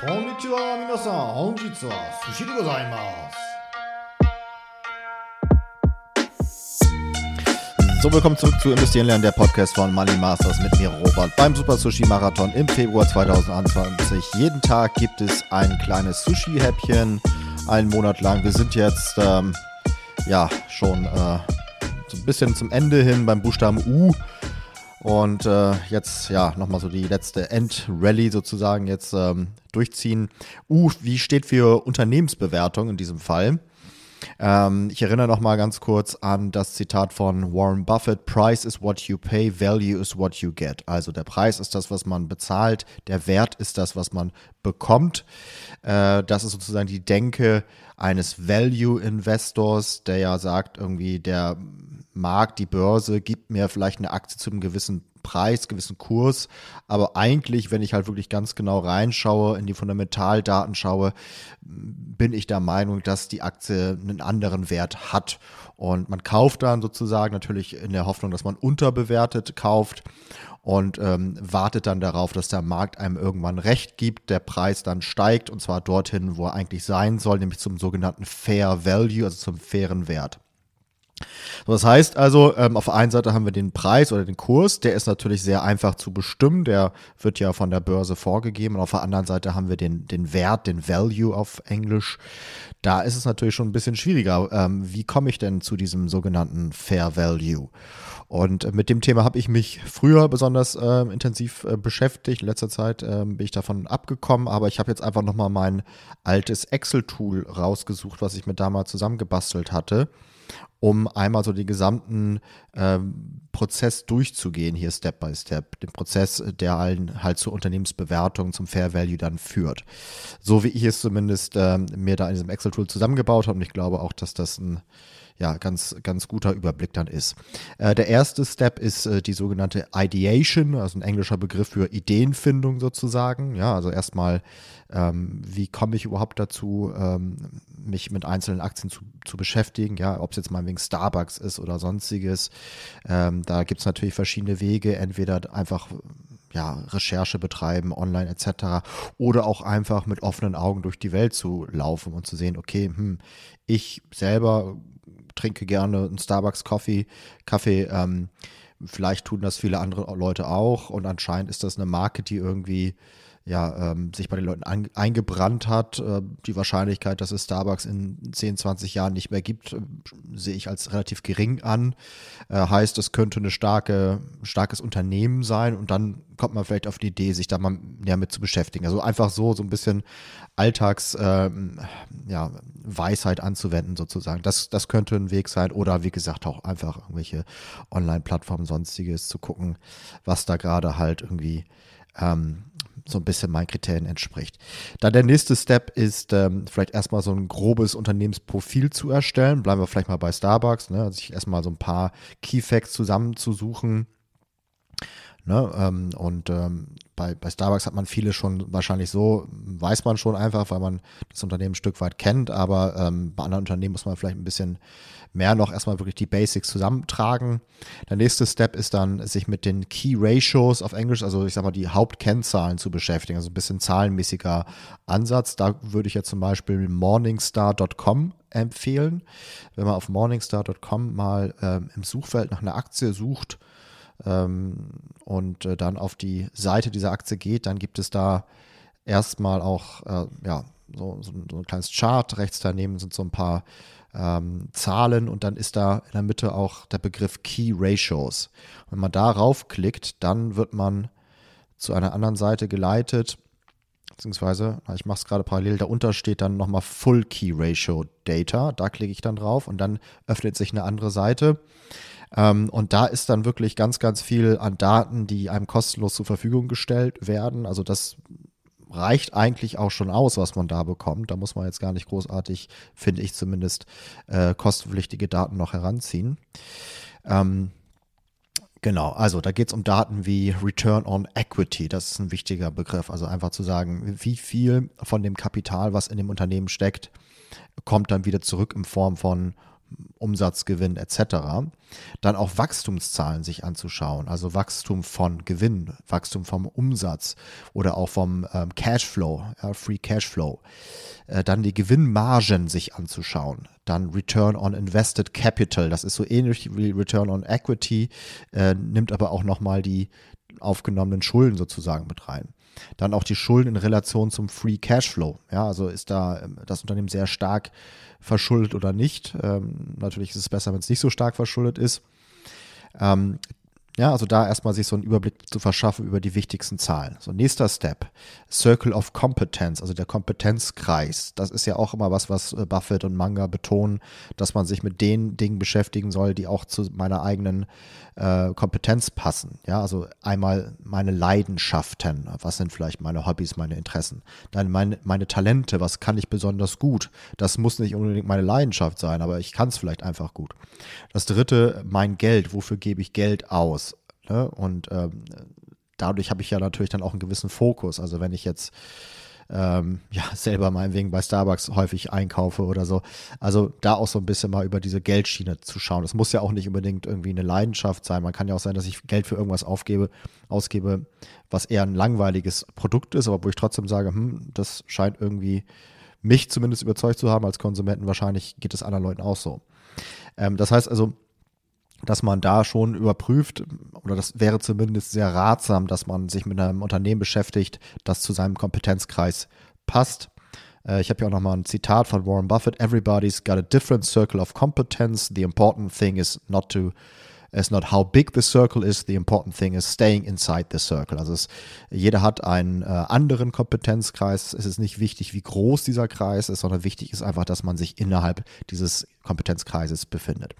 こんにちは皆さん本日は寿司でございます So, willkommen zurück zu Investieren lernen, der Podcast von Money Masters mit mir, Robert, beim Super Sushi Marathon im Februar 2021. Jeden Tag gibt es ein kleines Sushi-Häppchen, einen Monat lang. Wir sind jetzt, ähm, ja, schon äh, so ein bisschen zum Ende hin beim Buchstaben U. und äh, jetzt, ja, nochmal so die letzte End-Rally sozusagen jetzt ähm, durchziehen. U, wie steht für Unternehmensbewertung in diesem Fall? Ähm, ich erinnere nochmal ganz kurz an das Zitat von Warren Buffett: Price is what you pay, value is what you get. Also der Preis ist das, was man bezahlt, der Wert ist das, was man bekommt. Äh, das ist sozusagen die Denke eines Value-Investors, der ja sagt, irgendwie der Markt, die Börse gibt mir vielleicht eine Aktie zu einem gewissen Preis, gewissen Kurs. Aber eigentlich, wenn ich halt wirklich ganz genau reinschaue, in die Fundamentaldaten schaue, bin ich der Meinung, dass die Aktie einen anderen Wert hat. Und man kauft dann sozusagen natürlich in der Hoffnung, dass man unterbewertet kauft und ähm, wartet dann darauf, dass der Markt einem irgendwann recht gibt, der Preis dann steigt und zwar dorthin, wo er eigentlich sein soll, nämlich zum sogenannten Fair Value, also zum fairen Wert. So, das heißt also, ähm, auf der einen Seite haben wir den Preis oder den Kurs, der ist natürlich sehr einfach zu bestimmen, der wird ja von der Börse vorgegeben. Und auf der anderen Seite haben wir den, den Wert, den Value auf Englisch. Da ist es natürlich schon ein bisschen schwieriger. Ähm, wie komme ich denn zu diesem sogenannten Fair Value? Und mit dem Thema habe ich mich früher besonders äh, intensiv äh, beschäftigt. In letzter Zeit äh, bin ich davon abgekommen, aber ich habe jetzt einfach nochmal mein altes Excel-Tool rausgesucht, was ich mir damals zusammengebastelt hatte um einmal so den gesamten ähm, Prozess durchzugehen, hier Step by Step, den Prozess, der allen halt zur Unternehmensbewertung, zum Fair Value dann führt. So wie ich es zumindest ähm, mir da in diesem Excel-Tool zusammengebaut habe und ich glaube auch, dass das ein ja, ganz, ganz guter Überblick dann ist. Äh, der erste Step ist äh, die sogenannte Ideation, also ein englischer Begriff für Ideenfindung sozusagen. Ja, also erstmal, ähm, wie komme ich überhaupt dazu, ähm, mich mit einzelnen Aktien zu, zu beschäftigen, ja, ob es jetzt mal wegen Starbucks ist oder sonstiges. Ähm, da gibt es natürlich verschiedene Wege, entweder einfach ja, Recherche betreiben, online etc. Oder auch einfach mit offenen Augen durch die Welt zu laufen und zu sehen, okay, hm, ich selber trinke gerne einen Starbucks Coffee, Kaffee. Ähm, vielleicht tun das viele andere Leute auch und anscheinend ist das eine Marke, die irgendwie ja, ähm, sich bei den Leuten an, eingebrannt hat. Äh, die Wahrscheinlichkeit, dass es Starbucks in 10, 20 Jahren nicht mehr gibt, äh, sehe ich als relativ gering an. Äh, heißt, es könnte ein starke, starkes Unternehmen sein und dann kommt man vielleicht auf die Idee, sich da mal näher mit zu beschäftigen. Also einfach so, so ein bisschen Alltags, ähm, ja, anzuwenden sozusagen. Das, das könnte ein Weg sein oder wie gesagt auch einfach irgendwelche Online-Plattformen, sonstiges zu gucken, was da gerade halt irgendwie ähm, so ein bisschen meinen Kriterien entspricht. Dann der nächste Step ist ähm, vielleicht erstmal so ein grobes Unternehmensprofil zu erstellen. Bleiben wir vielleicht mal bei Starbucks, ne? also sich erstmal so ein paar Key Facts zusammenzusuchen. Ne? Ähm, und ähm, bei, bei Starbucks hat man viele schon wahrscheinlich so, weiß man schon einfach, weil man das Unternehmen ein Stück weit kennt, aber ähm, bei anderen Unternehmen muss man vielleicht ein bisschen mehr noch erstmal wirklich die Basics zusammentragen. Der nächste Step ist dann, sich mit den Key Ratios auf Englisch, also ich sag mal die Hauptkennzahlen zu beschäftigen, also ein bisschen zahlenmäßiger Ansatz. Da würde ich ja zum Beispiel morningstar.com empfehlen. Wenn man auf morningstar.com mal ähm, im Suchfeld nach einer Aktie sucht, ähm, und äh, dann auf die Seite dieser Aktie geht, dann gibt es da erstmal auch äh, ja, so, so, so, ein kleines Chart. Rechts daneben sind so ein paar ähm, Zahlen und dann ist da in der Mitte auch der Begriff Key Ratios. Wenn man darauf klickt, dann wird man zu einer anderen Seite geleitet, beziehungsweise, ich mache es gerade parallel, darunter steht dann nochmal Full Key Ratio Data. Da klicke ich dann drauf und dann öffnet sich eine andere Seite. Ähm, und da ist dann wirklich ganz, ganz viel an Daten, die einem kostenlos zur Verfügung gestellt werden. Also das reicht eigentlich auch schon aus, was man da bekommt. Da muss man jetzt gar nicht großartig, finde ich zumindest, äh, kostenpflichtige Daten noch heranziehen. Ähm, Genau, also da geht es um Daten wie Return on Equity, das ist ein wichtiger Begriff. Also einfach zu sagen, wie viel von dem Kapital, was in dem Unternehmen steckt, kommt dann wieder zurück in Form von Umsatz, Gewinn etc. Dann auch Wachstumszahlen sich anzuschauen, also Wachstum von Gewinn, Wachstum vom Umsatz oder auch vom ähm, Cashflow, Free Cashflow. Äh, dann die Gewinnmargen sich anzuschauen. Dann Return on Invested Capital, das ist so ähnlich wie Return on Equity, äh, nimmt aber auch nochmal die aufgenommenen Schulden sozusagen mit rein. Dann auch die Schulden in Relation zum Free Cashflow. Ja, also ist da ähm, das Unternehmen sehr stark verschuldet oder nicht. Ähm, natürlich ist es besser, wenn es nicht so stark verschuldet ist. Ähm, ja, also da erstmal sich so einen Überblick zu verschaffen über die wichtigsten Zahlen. So, nächster Step, Circle of Competence, also der Kompetenzkreis. Das ist ja auch immer was, was äh, Buffett und Manga betonen, dass man sich mit den Dingen beschäftigen soll, die auch zu meiner eigenen äh, Kompetenz passen. Ja, also einmal meine Leidenschaften, was sind vielleicht meine Hobbys, meine Interessen. Dann meine, meine Talente, was kann ich besonders gut. Das muss nicht unbedingt meine Leidenschaft sein, aber ich kann es vielleicht einfach gut. Das dritte, mein Geld, wofür gebe ich Geld aus? Ne? Und ähm, dadurch habe ich ja natürlich dann auch einen gewissen Fokus. Also wenn ich jetzt ähm, ja selber meinetwegen bei Starbucks häufig einkaufe oder so. Also da auch so ein bisschen mal über diese Geldschiene zu schauen. Das muss ja auch nicht unbedingt irgendwie eine Leidenschaft sein. Man kann ja auch sein, dass ich Geld für irgendwas aufgebe, ausgebe, was eher ein langweiliges Produkt ist, aber wo ich trotzdem sage, hm, das scheint irgendwie mich zumindest überzeugt zu haben als Konsumenten. Wahrscheinlich geht es anderen Leuten auch so. Ähm, das heißt also, dass man da schon überprüft, oder das wäre zumindest sehr ratsam, dass man sich mit einem Unternehmen beschäftigt, das zu seinem Kompetenzkreis passt. Äh, ich habe hier auch nochmal ein Zitat von Warren Buffett. Everybody's got a different circle of competence. The important thing is not to It's not how big the circle is, the important thing is staying inside the circle. Also es, jeder hat einen äh, anderen Kompetenzkreis. Es ist nicht wichtig, wie groß dieser Kreis ist, sondern wichtig ist einfach, dass man sich innerhalb dieses Kompetenzkreises befindet.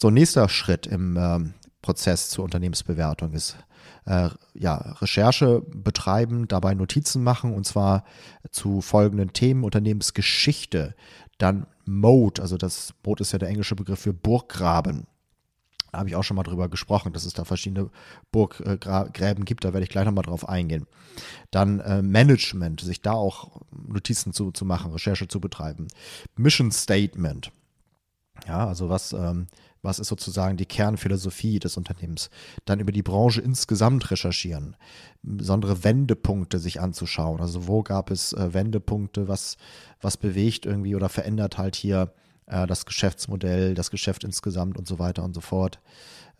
So, nächster Schritt im ähm, Prozess zur Unternehmensbewertung ist äh, ja, Recherche betreiben, dabei Notizen machen und zwar zu folgenden Themen: Unternehmensgeschichte, dann Mode, also das Mode ist ja der englische Begriff für Burggraben. Da habe ich auch schon mal drüber gesprochen, dass es da verschiedene Burggräben gibt. Da werde ich gleich nochmal drauf eingehen. Dann äh, Management, sich da auch Notizen zu, zu machen, Recherche zu betreiben. Mission Statement. Ja, also was, ähm, was ist sozusagen die Kernphilosophie des Unternehmens? Dann über die Branche insgesamt recherchieren, besondere Wendepunkte sich anzuschauen. Also wo gab es äh, Wendepunkte, was, was bewegt irgendwie oder verändert halt hier äh, das Geschäftsmodell, das Geschäft insgesamt und so weiter und so fort.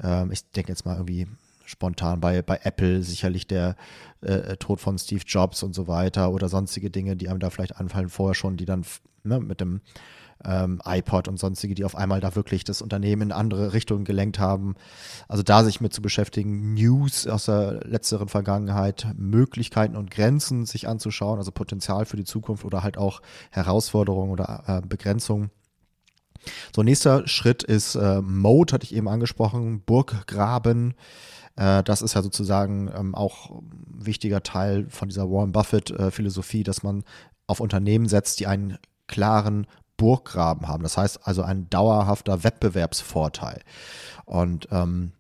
Ähm, ich denke jetzt mal irgendwie spontan bei, bei Apple sicherlich der äh, Tod von Steve Jobs und so weiter oder sonstige Dinge, die einem da vielleicht anfallen vorher schon, die dann ne, mit dem ähm, iPod und sonstige, die auf einmal da wirklich das Unternehmen in andere Richtungen gelenkt haben. Also da sich mit zu beschäftigen, News aus der letzteren Vergangenheit, Möglichkeiten und Grenzen sich anzuschauen, also Potenzial für die Zukunft oder halt auch Herausforderungen oder äh, Begrenzungen so, nächster Schritt ist äh, Mode, hatte ich eben angesprochen, Burggraben. Äh, das ist ja sozusagen ähm, auch ein wichtiger Teil von dieser Warren Buffett-Philosophie, äh, dass man auf Unternehmen setzt, die einen klaren Burggraben haben. Das heißt also ein dauerhafter Wettbewerbsvorteil. Und ähm,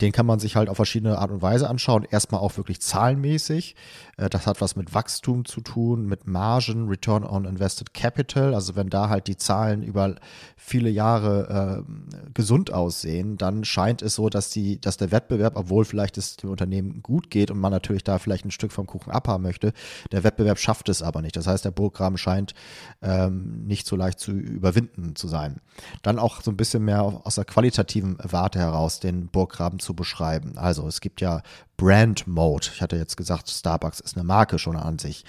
den kann man sich halt auf verschiedene Art und Weise anschauen. Erstmal auch wirklich zahlenmäßig. Äh, das hat was mit Wachstum zu tun, mit Margen, Return on Invested Capital. Also wenn da halt die Zahlen über viele Jahre äh, gesund aussehen, dann scheint es so, dass die, dass der Wettbewerb, obwohl vielleicht es dem Unternehmen gut geht und man natürlich da vielleicht ein Stück vom Kuchen abhaben möchte, der Wettbewerb schafft es aber nicht. Das heißt, der Burggraben scheint ähm, nicht so leicht zu überwinden zu sein. Dann auch so ein bisschen mehr aus der qualitativen Warte heraus den Burggraben zu beschreiben. Also es gibt ja Brand Mode. Ich hatte jetzt gesagt, Starbucks ist eine Marke schon an sich.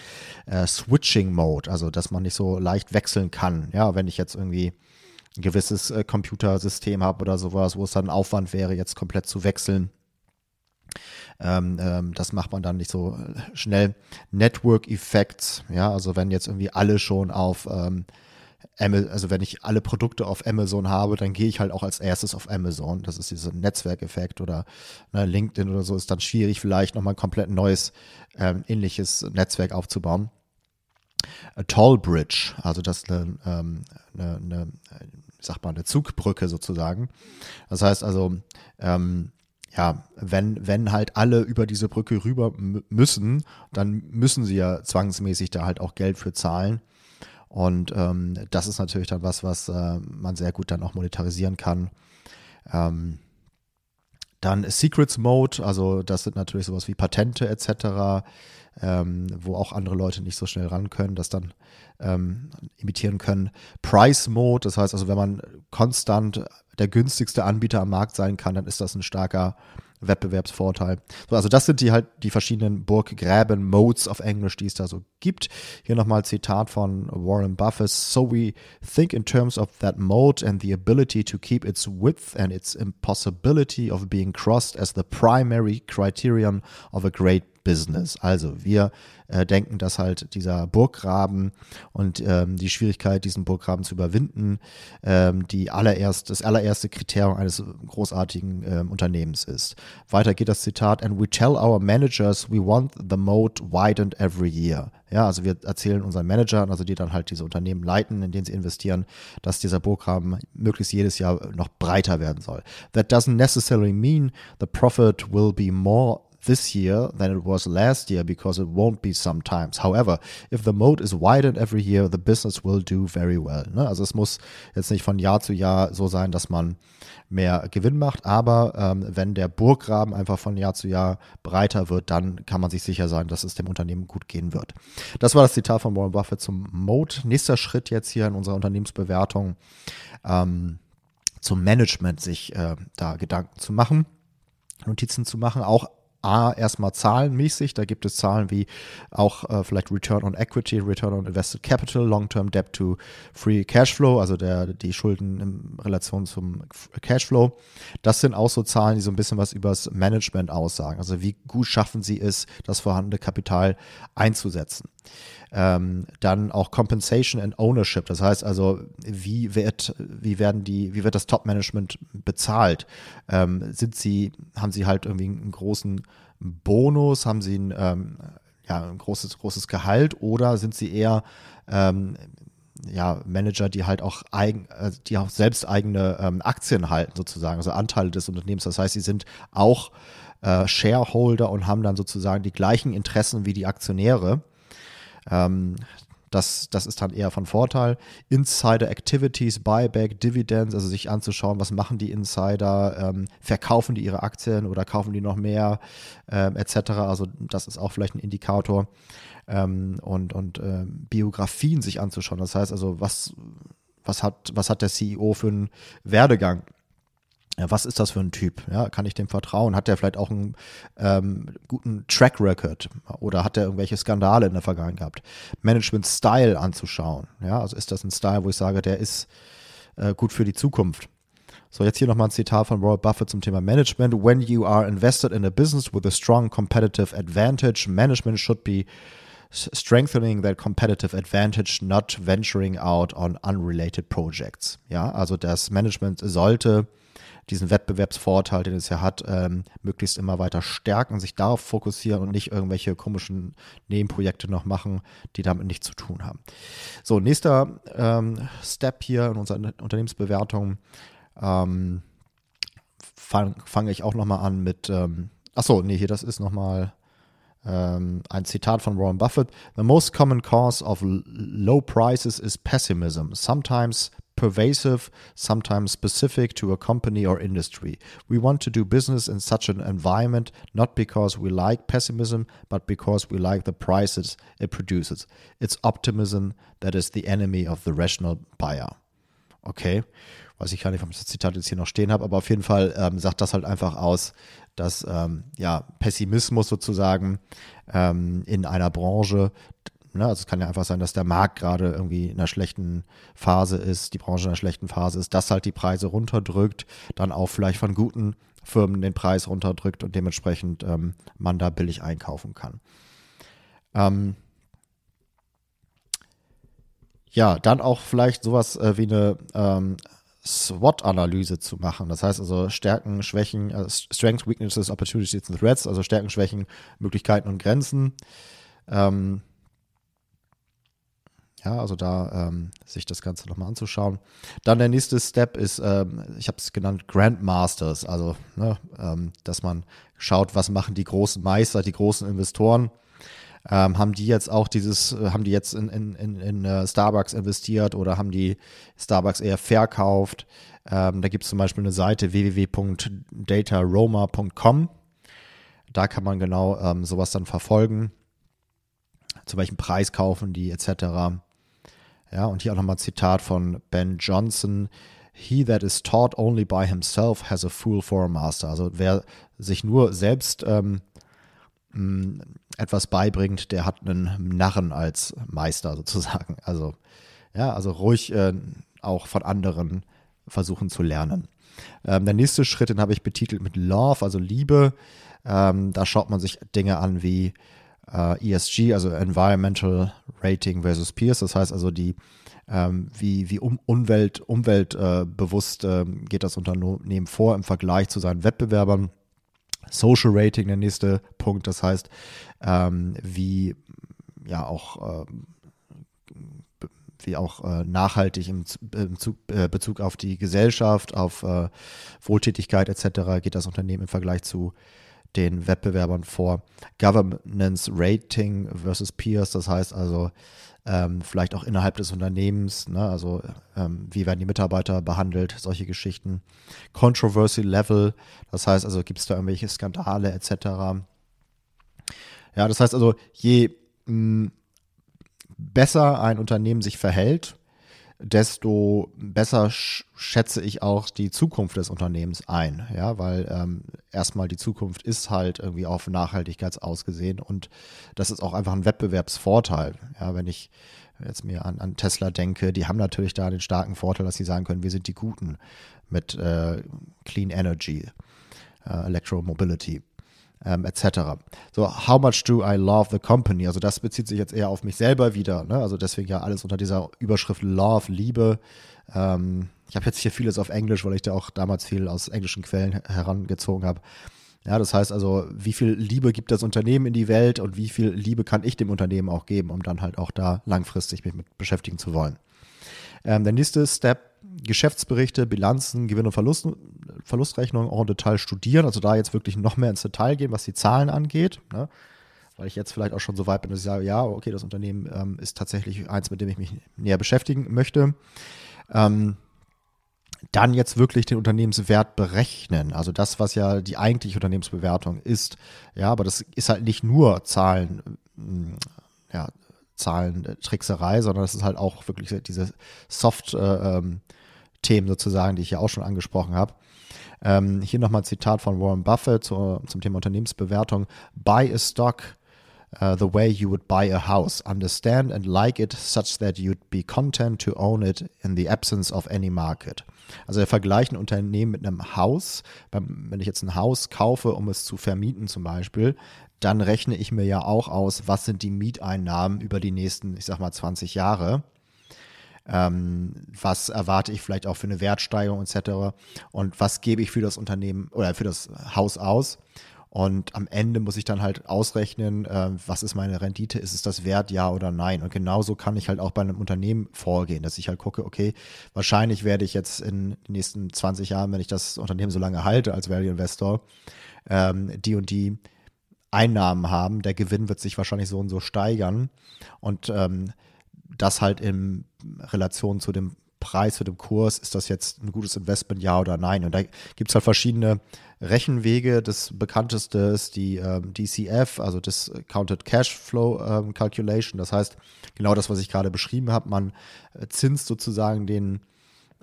Äh, Switching Mode, also dass man nicht so leicht wechseln kann. Ja, wenn ich jetzt irgendwie ein gewisses äh, Computersystem habe oder sowas, wo es dann Aufwand wäre, jetzt komplett zu wechseln. Ähm, ähm, das macht man dann nicht so äh, schnell. Network Effects, ja, also wenn jetzt irgendwie alle schon auf ähm, also wenn ich alle Produkte auf Amazon habe, dann gehe ich halt auch als erstes auf Amazon. Das ist dieser Netzwerkeffekt oder ne, LinkedIn oder so ist dann schwierig, vielleicht nochmal ein komplett neues, ähm, ähnliches Netzwerk aufzubauen. A Toll Bridge, also das ist eine, ähm, eine, eine, sag mal, eine Zugbrücke sozusagen. Das heißt also, ähm, ja, wenn, wenn halt alle über diese Brücke rüber müssen, dann müssen sie ja zwangsmäßig da halt auch Geld für zahlen. Und ähm, das ist natürlich dann was, was äh, man sehr gut dann auch monetarisieren kann. Ähm, dann Secrets Mode, also das sind natürlich sowas wie Patente etc., ähm, wo auch andere Leute nicht so schnell ran können, das dann ähm, imitieren können. Price Mode, das heißt also, wenn man konstant der günstigste Anbieter am Markt sein kann, dann ist das ein starker Wettbewerbsvorteil. So, also das sind die halt die verschiedenen Burggräben Modes auf Englisch, die es da so gibt. Hier nochmal Zitat von Warren Buffett. So we think in terms of that mode and the ability to keep its width and its impossibility of being crossed as the primary criterion of a great Business. Also wir äh, denken, dass halt dieser Burggraben und ähm, die Schwierigkeit, diesen Burggraben zu überwinden, ähm, die allererst, das allererste Kriterium eines großartigen ähm, Unternehmens ist. Weiter geht das Zitat, and we tell our managers we want the moat widened every year. Ja, also wir erzählen unseren Managern, also die dann halt diese Unternehmen leiten, in denen sie investieren, dass dieser Burggraben möglichst jedes Jahr noch breiter werden soll. That doesn't necessarily mean the profit will be more this year than it was last year because it won't be sometimes. However, if the moat is widened every year, the business will do very well. Ne? Also es muss jetzt nicht von Jahr zu Jahr so sein, dass man mehr Gewinn macht, aber ähm, wenn der Burggraben einfach von Jahr zu Jahr breiter wird, dann kann man sich sicher sein, dass es dem Unternehmen gut gehen wird. Das war das Zitat von Warren Buffett zum Moat. Nächster Schritt jetzt hier in unserer Unternehmensbewertung ähm, zum Management, sich äh, da Gedanken zu machen. Notizen zu machen, auch A, erstmal zahlenmäßig. Da gibt es Zahlen wie auch äh, vielleicht Return on Equity, Return on Invested Capital, Long-Term Debt to Free Cashflow, also der, die Schulden in Relation zum Cashflow. Das sind auch so Zahlen, die so ein bisschen was übers Management aussagen. Also wie gut schaffen sie es, das vorhandene Kapital einzusetzen. Ähm, dann auch Compensation and Ownership. Das heißt also, wie wird, wie werden die, wie wird das Top-Management bezahlt? Ähm, sind sie, haben sie halt irgendwie einen großen Bonus? Haben sie ein, ähm, ja, ein großes, großes Gehalt oder sind sie eher ähm, ja, Manager, die halt auch eigen, äh, die auch selbst eigene ähm, Aktien halten, sozusagen, also Anteile des Unternehmens. Das heißt, sie sind auch äh, Shareholder und haben dann sozusagen die gleichen Interessen wie die Aktionäre. Ähm, das, das ist dann eher von Vorteil. Insider Activities, Buyback, Dividends, also sich anzuschauen, was machen die Insider, ähm, verkaufen die ihre Aktien oder kaufen die noch mehr, ähm, etc. Also das ist auch vielleicht ein Indikator. Ähm, und und äh, Biografien sich anzuschauen. Das heißt also, was, was, hat, was hat der CEO für einen Werdegang? Ja, was ist das für ein Typ? Ja, kann ich dem vertrauen? Hat der vielleicht auch einen ähm, guten Track Record oder hat der irgendwelche Skandale in der Vergangenheit gehabt? Management Style anzuschauen. Ja, also ist das ein Style, wo ich sage, der ist äh, gut für die Zukunft? So, jetzt hier nochmal ein Zitat von Warren Buffett zum Thema Management. When you are invested in a business with a strong competitive advantage, management should be strengthening that competitive advantage, not venturing out on unrelated projects. Ja, also das Management sollte diesen Wettbewerbsvorteil, den es ja hat, ähm, möglichst immer weiter stärken, sich darauf fokussieren und nicht irgendwelche komischen Nebenprojekte noch machen, die damit nichts zu tun haben. So, nächster ähm, Step hier in unserer Unternehmensbewertung. Ähm, Fange fang ich auch nochmal an mit, ähm, achso, nee, hier, das ist nochmal ähm, ein Zitat von Warren Buffett. The most common cause of low prices is pessimism. Sometimes pervasive, sometimes specific to a company or industry. We want to do business in such an environment not because we like pessimism, but because we like the prices it produces. It's optimism that is the enemy of the rational buyer. Okay, weiß ich gar nicht, ob ich das Zitat jetzt hier noch stehen habe, aber auf jeden Fall ähm, sagt das halt einfach aus, dass ähm, ja, Pessimismus sozusagen ähm, in einer Branche Ne? Also es kann ja einfach sein, dass der Markt gerade irgendwie in einer schlechten Phase ist, die Branche in einer schlechten Phase ist, das halt die Preise runterdrückt, dann auch vielleicht von guten Firmen den Preis runterdrückt und dementsprechend ähm, man da billig einkaufen kann. Ähm, ja, dann auch vielleicht sowas äh, wie eine ähm, SWOT-Analyse zu machen. Das heißt also Stärken, Schwächen, äh, Strengths, Weaknesses, Opportunities and Threats, also Stärken, Schwächen, Möglichkeiten und Grenzen. Ähm, ja, also da ähm, sich das Ganze nochmal anzuschauen. Dann der nächste Step ist, ähm, ich habe es genannt, Grandmasters, also ne, ähm, dass man schaut, was machen die großen Meister, die großen Investoren. Ähm, haben die jetzt auch dieses, äh, haben die jetzt in, in, in, in uh, Starbucks investiert oder haben die Starbucks eher verkauft? Ähm, da gibt es zum Beispiel eine Seite www.dataroma.com. Da kann man genau ähm, sowas dann verfolgen. Zu welchem Preis kaufen die etc. Ja, und hier auch nochmal Zitat von Ben Johnson. He that is taught only by himself has a fool for a master. Also wer sich nur selbst ähm, etwas beibringt, der hat einen Narren als Meister sozusagen. Also ja, also ruhig äh, auch von anderen versuchen zu lernen. Ähm, der nächste Schritt, den habe ich betitelt mit Love, also Liebe. Ähm, da schaut man sich Dinge an wie äh, ESG, also Environmental Rating versus Peers. Das heißt also die ähm, wie, wie um, Umwelt, umweltbewusst äh, geht das Unternehmen vor im Vergleich zu seinen Wettbewerbern. Social Rating, der nächste Punkt, das heißt, ähm, wie ja auch äh, wie auch äh, nachhaltig im, im Zug, äh, Bezug auf die Gesellschaft, auf äh, Wohltätigkeit etc. geht das Unternehmen im Vergleich zu den Wettbewerbern vor. Governance Rating versus Peers, das heißt also ähm, vielleicht auch innerhalb des Unternehmens, ne? also ähm, wie werden die Mitarbeiter behandelt, solche Geschichten. Controversy Level, das heißt also gibt es da irgendwelche Skandale etc. Ja, das heißt also, je mh, besser ein Unternehmen sich verhält, desto besser schätze ich auch die Zukunft des Unternehmens ein. Ja, weil ähm, erstmal die Zukunft ist halt irgendwie auf Nachhaltigkeit ausgesehen und das ist auch einfach ein Wettbewerbsvorteil. Ja, wenn ich jetzt mir an, an Tesla denke, die haben natürlich da den starken Vorteil, dass sie sagen können, wir sind die Guten mit äh, Clean Energy, äh, Electromobility ähm, etc. So, how much do I love the company? Also das bezieht sich jetzt eher auf mich selber wieder. Ne? Also deswegen ja alles unter dieser Überschrift Love, Liebe. Ähm, ich habe jetzt hier vieles auf Englisch, weil ich da auch damals viel aus englischen Quellen herangezogen habe. Ja, das heißt also, wie viel Liebe gibt das Unternehmen in die Welt und wie viel Liebe kann ich dem Unternehmen auch geben, um dann halt auch da langfristig mich mit beschäftigen zu wollen. Ähm, der nächste Step, Geschäftsberichte, Bilanzen, Gewinn- und Verlust, Verlustrechnungen en Detail studieren. Also da jetzt wirklich noch mehr ins Detail gehen, was die Zahlen angeht. Ne? Weil ich jetzt vielleicht auch schon so weit bin, dass ich sage, ja, okay, das Unternehmen ähm, ist tatsächlich eins, mit dem ich mich näher beschäftigen möchte. Ähm, dann jetzt wirklich den Unternehmenswert berechnen. Also das, was ja die eigentliche Unternehmensbewertung ist. Ja, aber das ist halt nicht nur Zahlen, ja, Zahlentrickserei, sondern das ist halt auch wirklich diese Soft-Themen äh, ähm, sozusagen, die ich ja auch schon angesprochen habe. Ähm, hier nochmal ein Zitat von Warren Buffett zu, zum Thema Unternehmensbewertung. Buy a stock uh, the way you would buy a house. Understand and like it such that you'd be content to own it in the absence of any market. Also wir vergleichen Unternehmen mit einem Haus. Wenn ich jetzt ein Haus kaufe, um es zu vermieten zum Beispiel, dann rechne ich mir ja auch aus, was sind die Mieteinnahmen über die nächsten, ich sag mal, 20 Jahre. Ähm, was erwarte ich vielleicht auch für eine Wertsteigerung etc. Und was gebe ich für das Unternehmen oder für das Haus aus? Und am Ende muss ich dann halt ausrechnen, äh, was ist meine Rendite, ist es das wert, ja oder nein. Und genauso kann ich halt auch bei einem Unternehmen vorgehen, dass ich halt gucke, okay, wahrscheinlich werde ich jetzt in den nächsten 20 Jahren, wenn ich das Unternehmen so lange halte als Value Investor, ähm, die und die Einnahmen haben. Der Gewinn wird sich wahrscheinlich so und so steigern. Und ähm, das halt in Relation zu dem Preis, zu dem Kurs, ist das jetzt ein gutes Investment, ja oder nein? Und da gibt es halt verschiedene Rechenwege. Das bekannteste ist die ähm, DCF, also Discounted Cash Flow ähm, Calculation. Das heißt, genau das, was ich gerade beschrieben habe, man äh, zinst sozusagen den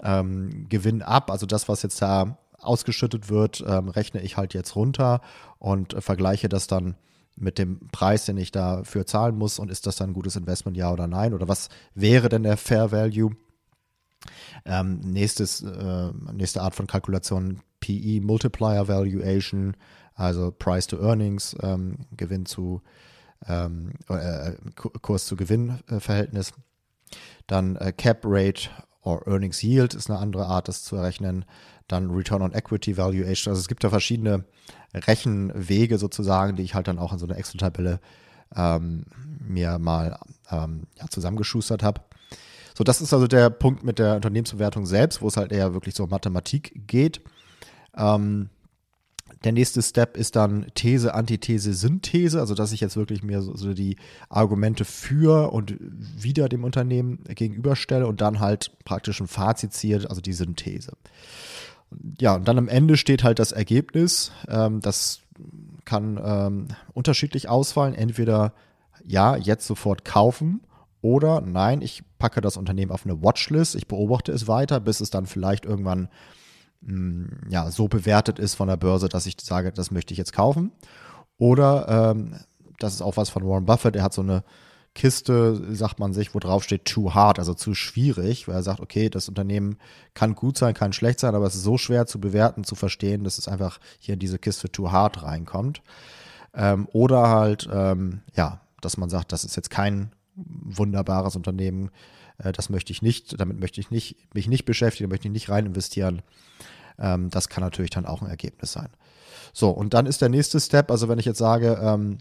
ähm, Gewinn ab, also das, was jetzt da ausgeschüttet wird, ähm, rechne ich halt jetzt runter und äh, vergleiche das dann mit dem Preis, den ich dafür zahlen muss und ist das dann ein gutes Investment, ja oder nein? Oder was wäre denn der Fair Value? Ähm, nächstes, äh, nächste Art von Kalkulation, PE Multiplier Valuation, also Price to Earnings, ähm, Gewinn zu ähm, äh, Kurs zu Gewinn-Verhältnis. Dann äh, Cap Rate or Earnings Yield ist eine andere Art, das zu errechnen dann Return on Equity Valuation. Also es gibt da verschiedene Rechenwege sozusagen, die ich halt dann auch in so einer Excel-Tabelle ähm, mir mal ähm, ja, zusammengeschustert habe. So, das ist also der Punkt mit der Unternehmensbewertung selbst, wo es halt eher wirklich so Mathematik geht. Ähm, der nächste Step ist dann These, Antithese, Synthese, also dass ich jetzt wirklich mir so, so, die Argumente für und wieder dem Unternehmen gegenüberstelle und dann halt praktisch ein Fazit ziehe, also die Synthese. Ja, und dann am Ende steht halt das Ergebnis. Ähm, das kann ähm, unterschiedlich ausfallen. Entweder ja, jetzt sofort kaufen oder nein, ich packe das Unternehmen auf eine Watchlist, ich beobachte es weiter, bis es dann vielleicht irgendwann mh, ja, so bewertet ist von der Börse, dass ich sage, das möchte ich jetzt kaufen. Oder ähm, das ist auch was von Warren Buffett, er hat so eine Kiste, sagt man sich, wo drauf steht too hard, also zu schwierig, weil er sagt, okay, das Unternehmen kann gut sein, kann schlecht sein, aber es ist so schwer zu bewerten, zu verstehen, dass es einfach hier in diese Kiste too hard reinkommt. Ähm, oder halt, ähm, ja, dass man sagt, das ist jetzt kein wunderbares Unternehmen, äh, das möchte ich nicht, damit möchte ich nicht, mich nicht beschäftigen, möchte ich nicht rein investieren. Ähm, das kann natürlich dann auch ein Ergebnis sein. So, und dann ist der nächste Step, also wenn ich jetzt sage, ähm,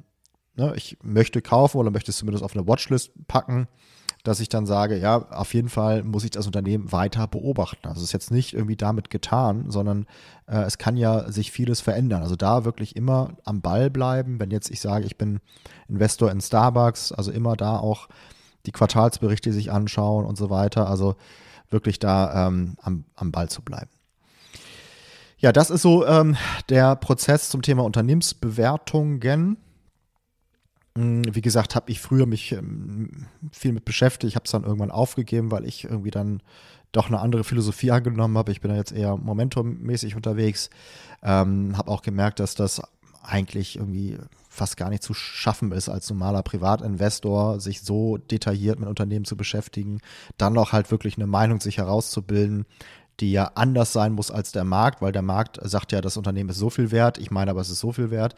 ne, ich möchte kaufen oder möchte es zumindest auf eine Watchlist packen, dass ich dann sage, ja, auf jeden Fall muss ich das Unternehmen weiter beobachten. Also es ist jetzt nicht irgendwie damit getan, sondern äh, es kann ja sich vieles verändern. Also da wirklich immer am Ball bleiben. Wenn jetzt ich sage, ich bin Investor in Starbucks, also immer da auch die Quartalsberichte sich anschauen und so weiter. Also wirklich da ähm, am, am Ball zu bleiben. Ja, das ist so ähm, der Prozess zum Thema Unternehmensbewertungen. Hm, wie gesagt, habe ich früher mich ähm, viel mit beschäftigt. Ich habe es dann irgendwann aufgegeben, weil ich irgendwie dann doch eine andere Philosophie angenommen habe. Ich bin da jetzt eher momentummäßig unterwegs. Ähm, habe auch gemerkt, dass das eigentlich irgendwie fast gar nicht zu schaffen ist, als normaler Privatinvestor sich so detailliert mit Unternehmen zu beschäftigen, dann noch halt wirklich eine Meinung sich herauszubilden, die ja anders sein muss als der Markt, weil der Markt sagt ja, das Unternehmen ist so viel wert, ich meine aber, es ist so viel wert.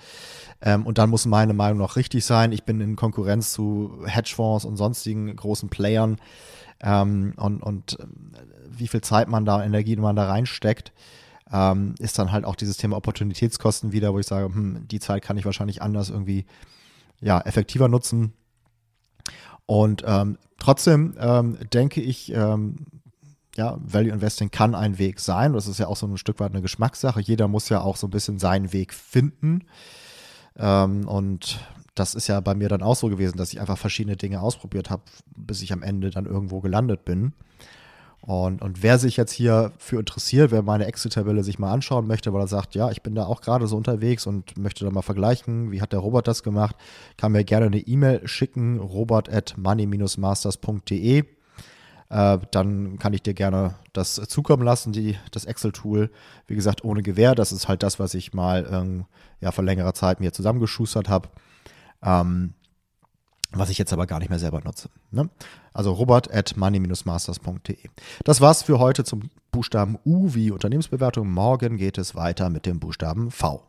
Ähm, und dann muss meine Meinung noch richtig sein. Ich bin in Konkurrenz zu Hedgefonds und sonstigen großen Playern. Ähm, und, und äh, wie viel Zeit man da, Energie man da reinsteckt, ähm, ist dann halt auch dieses Thema Opportunitätskosten wieder, wo ich sage, hm, die Zeit kann ich wahrscheinlich anders irgendwie ja, effektiver nutzen. Und ähm, trotzdem ähm, denke ich, ähm, ja, Value Investing kann ein Weg sein. Das ist ja auch so ein Stück weit eine Geschmackssache. Jeder muss ja auch so ein bisschen seinen Weg finden. Ähm, und das ist ja bei mir dann auch so gewesen, dass ich einfach verschiedene Dinge ausprobiert habe, bis ich am Ende dann irgendwo gelandet bin. Und, und wer sich jetzt hier für interessiert, wer meine Excel-Tabelle sich mal anschauen möchte, weil er sagt, ja, ich bin da auch gerade so unterwegs und möchte da mal vergleichen, wie hat der Robert das gemacht, kann mir gerne eine E-Mail schicken, robert at money-masters.de äh, dann kann ich dir gerne das zukommen lassen, die, das Excel-Tool. Wie gesagt, ohne Gewähr. Das ist halt das, was ich mal ähm, ja, vor längerer Zeit mir zusammengeschustert habe. Ähm, was ich jetzt aber gar nicht mehr selber nutze. Ne? Also robert at money-masters.de. Das war's für heute zum Buchstaben U wie Unternehmensbewertung. Morgen geht es weiter mit dem Buchstaben V.